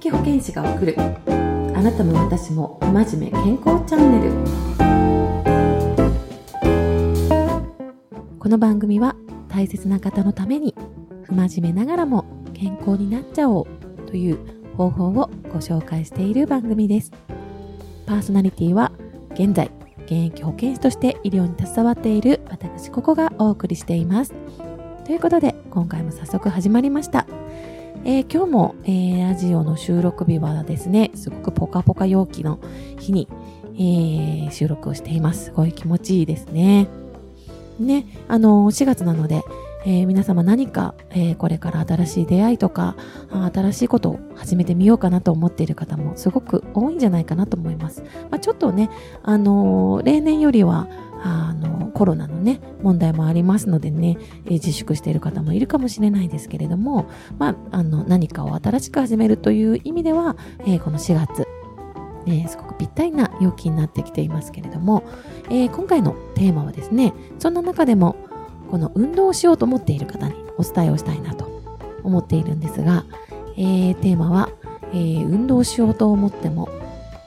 疫保健師が送る。あなたも私も真面目健康チャンネル。この番組は大切な方のために不真面目ながらも健康になっちゃおうという方法をご紹介している番組です。パーソナリティは現在現役保健師として医療に携わっている私ここがお送りしています。ということで今回も早速始まりました。えー、今日も、えー、ラジオの収録日はですね、すごくポカポカ陽気の日に、えー、収録をしています。すごい気持ちいいですね。ね、あの4月なので、えー、皆様何か、えー、これから新しい出会いとか、新しいことを始めてみようかなと思っている方もすごく多いんじゃないかなと思います。まあ、ちょっとね、あのー、例年よりは、コロナのね、問題もありますのでね、えー、自粛している方もいるかもしれないですけれども、まあ、あの、何かを新しく始めるという意味では、えー、この4月、えー、すごくぴったりな陽気になってきていますけれども、え、今回のテーマはですね、そんな中でも、この運動をしようと思っている方にお伝えをしたいなと思っているんですが、えー、テーマは、え、運動しようと思っても、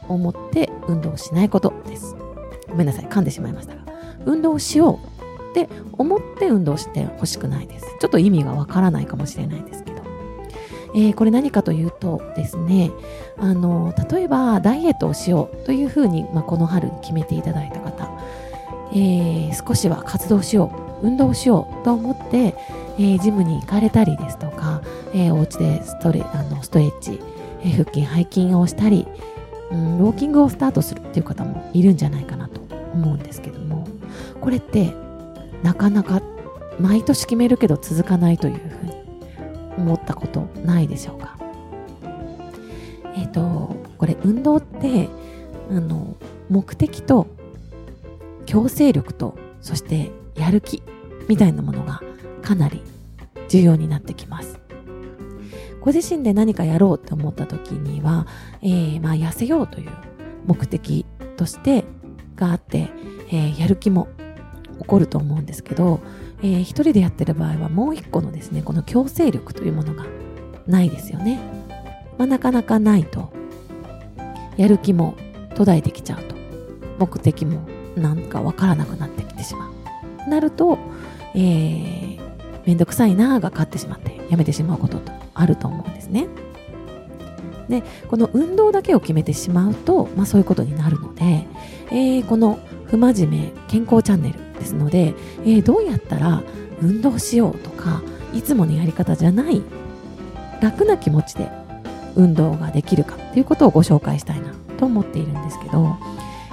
思って運動しないことです。ごめんなさい、噛んでしまいましたが。運動しようって思って運動してほしくないです。ちょっと意味がわからないかもしれないですけど。えー、これ何かというとですね、あの、例えばダイエットをしようというふうに、まあ、この春に決めていただいた方、えー、少しは活動しよう、運動しようと思って、えー、ジムに行かれたりですとか、えー、お家でストレあのストレッチ、えー、腹筋、背筋をしたり、うん、ウォーキングをスタートするっていう方もいるんじゃないかなと思うんですけども、これってなかなか毎年決めるけど続かないというふうに思ったことないでしょうか？えっ、ー、とこれ運動ってあの目的と強制力とそしてやる気みたいなものがかなり重要になってきます。ご自身で何かやろうって思った時には、えー、まあ痩せようという目的としてがあって、えー、やる気も起こると思うんですけど、えー、一人でやってる場合はもう一個のですね、この強制力というものがないですよね。まあ、なかなかないと、やる気も途絶えてきちゃうと、目的もなんかわからなくなってきてしまう。なると、えー、めんどくさいなーが勝ってしまってやめてしまうこととあると思うんですね。で、この運動だけを決めてしまうと、まあそういうことになるので、えー、この不真面目健康チャンネルですので、えー、どうやったら運動しようとかいつものやり方じゃない楽な気持ちで運動ができるかということをご紹介したいなと思っているんですけど、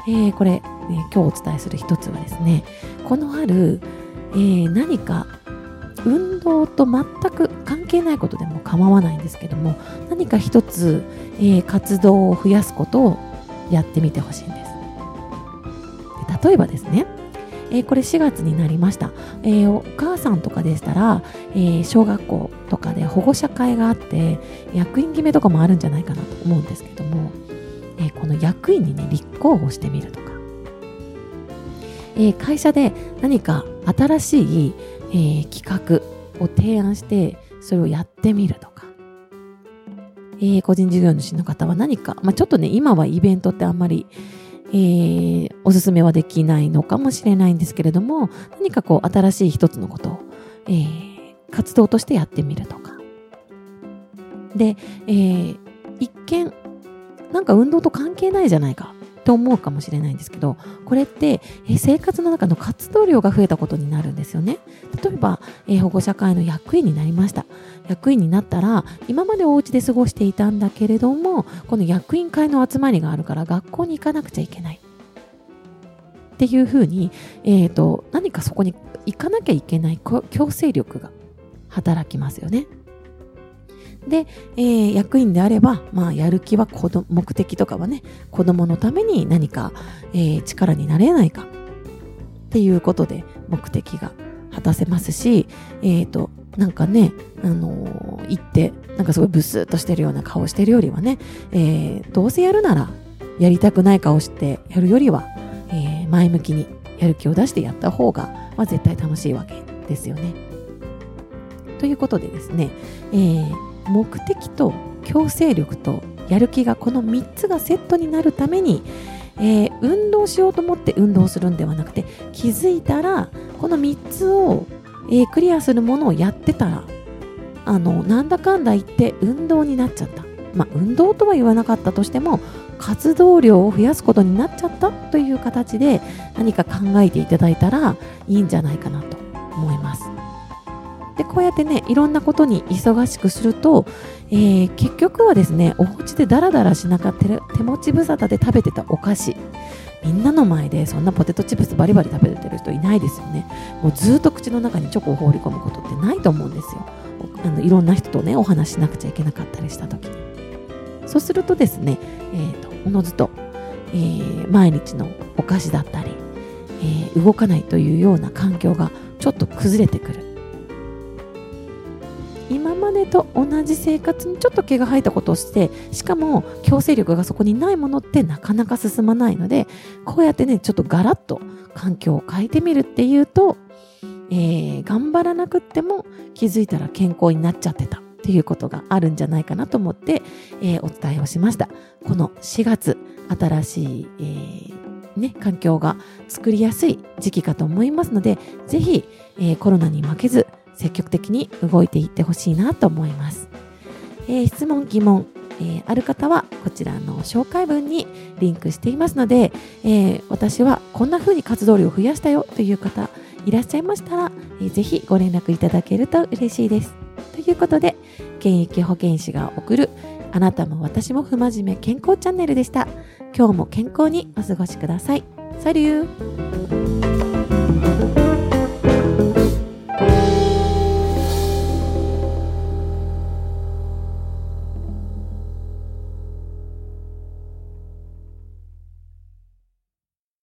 えー、これ、えー、今日お伝えする一つはですねこの春、えー、何か運動と全く関係ないことでも構わないんですけども何か一つ、え活動を増やすことをやってみてほしいんです。で例えばですねえー、これ4月になりました、えー、お母さんとかでしたら、えー、小学校とかで保護者会があって役員決めとかもあるんじゃないかなと思うんですけども、えこの役員にね立候補してみるとか、え会社で何か新しい、え企画を提案してそれをやってみるとか、え個人事業主の方は何か、まあ、ちょっとね今はイベントってあんまりえー、おすすめはできないのかもしれないんですけれども、何かこう新しい一つのことを、えー、活動としてやってみるとか。で、えー、一見、なんか運動と関係ないじゃないかと思うかもしれないんですけど、これって、え生活の中の活動量が増えたことになるんですよね。例えば、え保護者会の役員になりました。役員になったら、今までお家で過ごしていたんだけれども、この役員会の集まりがあるから学校に行かなくちゃいけない。っていうふうに、えっ、ー、と、何かそこに行かなきゃいけない強制力が働きますよね。で、えー、役員であれば、まあ、やる気は子供目的とかはね、子供のために何か、えー、力になれないかっていうことで目的が果たせますし、えっ、ー、と、なんかね、あのー、行って、なんかすごいブスッとしてるような顔してるよりはね、え、どうせやるなら、やりたくない顔してやるよりは、え、前向きにやる気を出してやった方が、まあ、絶対楽しいわけですよね。ということでですね、えー、目的と強制力とやる気がこの3つがセットになるために、えー、運動しようと思って運動するんではなくて気づいたらこの3つを、えー、クリアするものをやってたらあのなんだかんだ言って運動になっちゃった。まあ運動とは言わなかったとしても活動量を増やすことになっちゃったという形で何か考えていただいたらいいんじゃないかなと。でこうやってねいろんなことに忙しくすると、えー、結局はですねお家でダラダラしなかった手持ち無沙汰で食べてたお菓子。みんなの前でそんなポテトチップスバリバリ食べてる人いないですよね。もうずっと口の中にチョコを放り込むことってないと思うんですよ。あのいろんな人とねお話しなくちゃいけなかったりした時に。そうするとですね、えーと、おのずと、えー、毎日のお菓子だったり、えー、動かないというような環境がちょっと崩れてくる。までと同じ生活にちょっと毛が生えたことをしてしかも強制力がそこにないものってなかなか進まないのでこうやってねちょっとガラッと環境を変えてみるっていうと、えー、頑張らなくっても気づいたら健康になっちゃってたっていうことがあるんじゃないかなと思って、えー、お伝えをしました。この4月新しい、えーね、環境が作りやすい時期かと思いますので、ぜひ、えー、コロナに負けず、積極的に動いていってほしいなと思います。えー、質問、疑問、えー、ある方はこちらの紹介文にリンクしていますので、えー、私はこんな風に活動量を増やしたよという方いらっしゃいましたら、えー、ぜひご連絡いただけると嬉しいです。ということで、現役保健師が送るあなたも私も不真面目健康チャンネルでした。今日も健康にお過ごしください。サリュー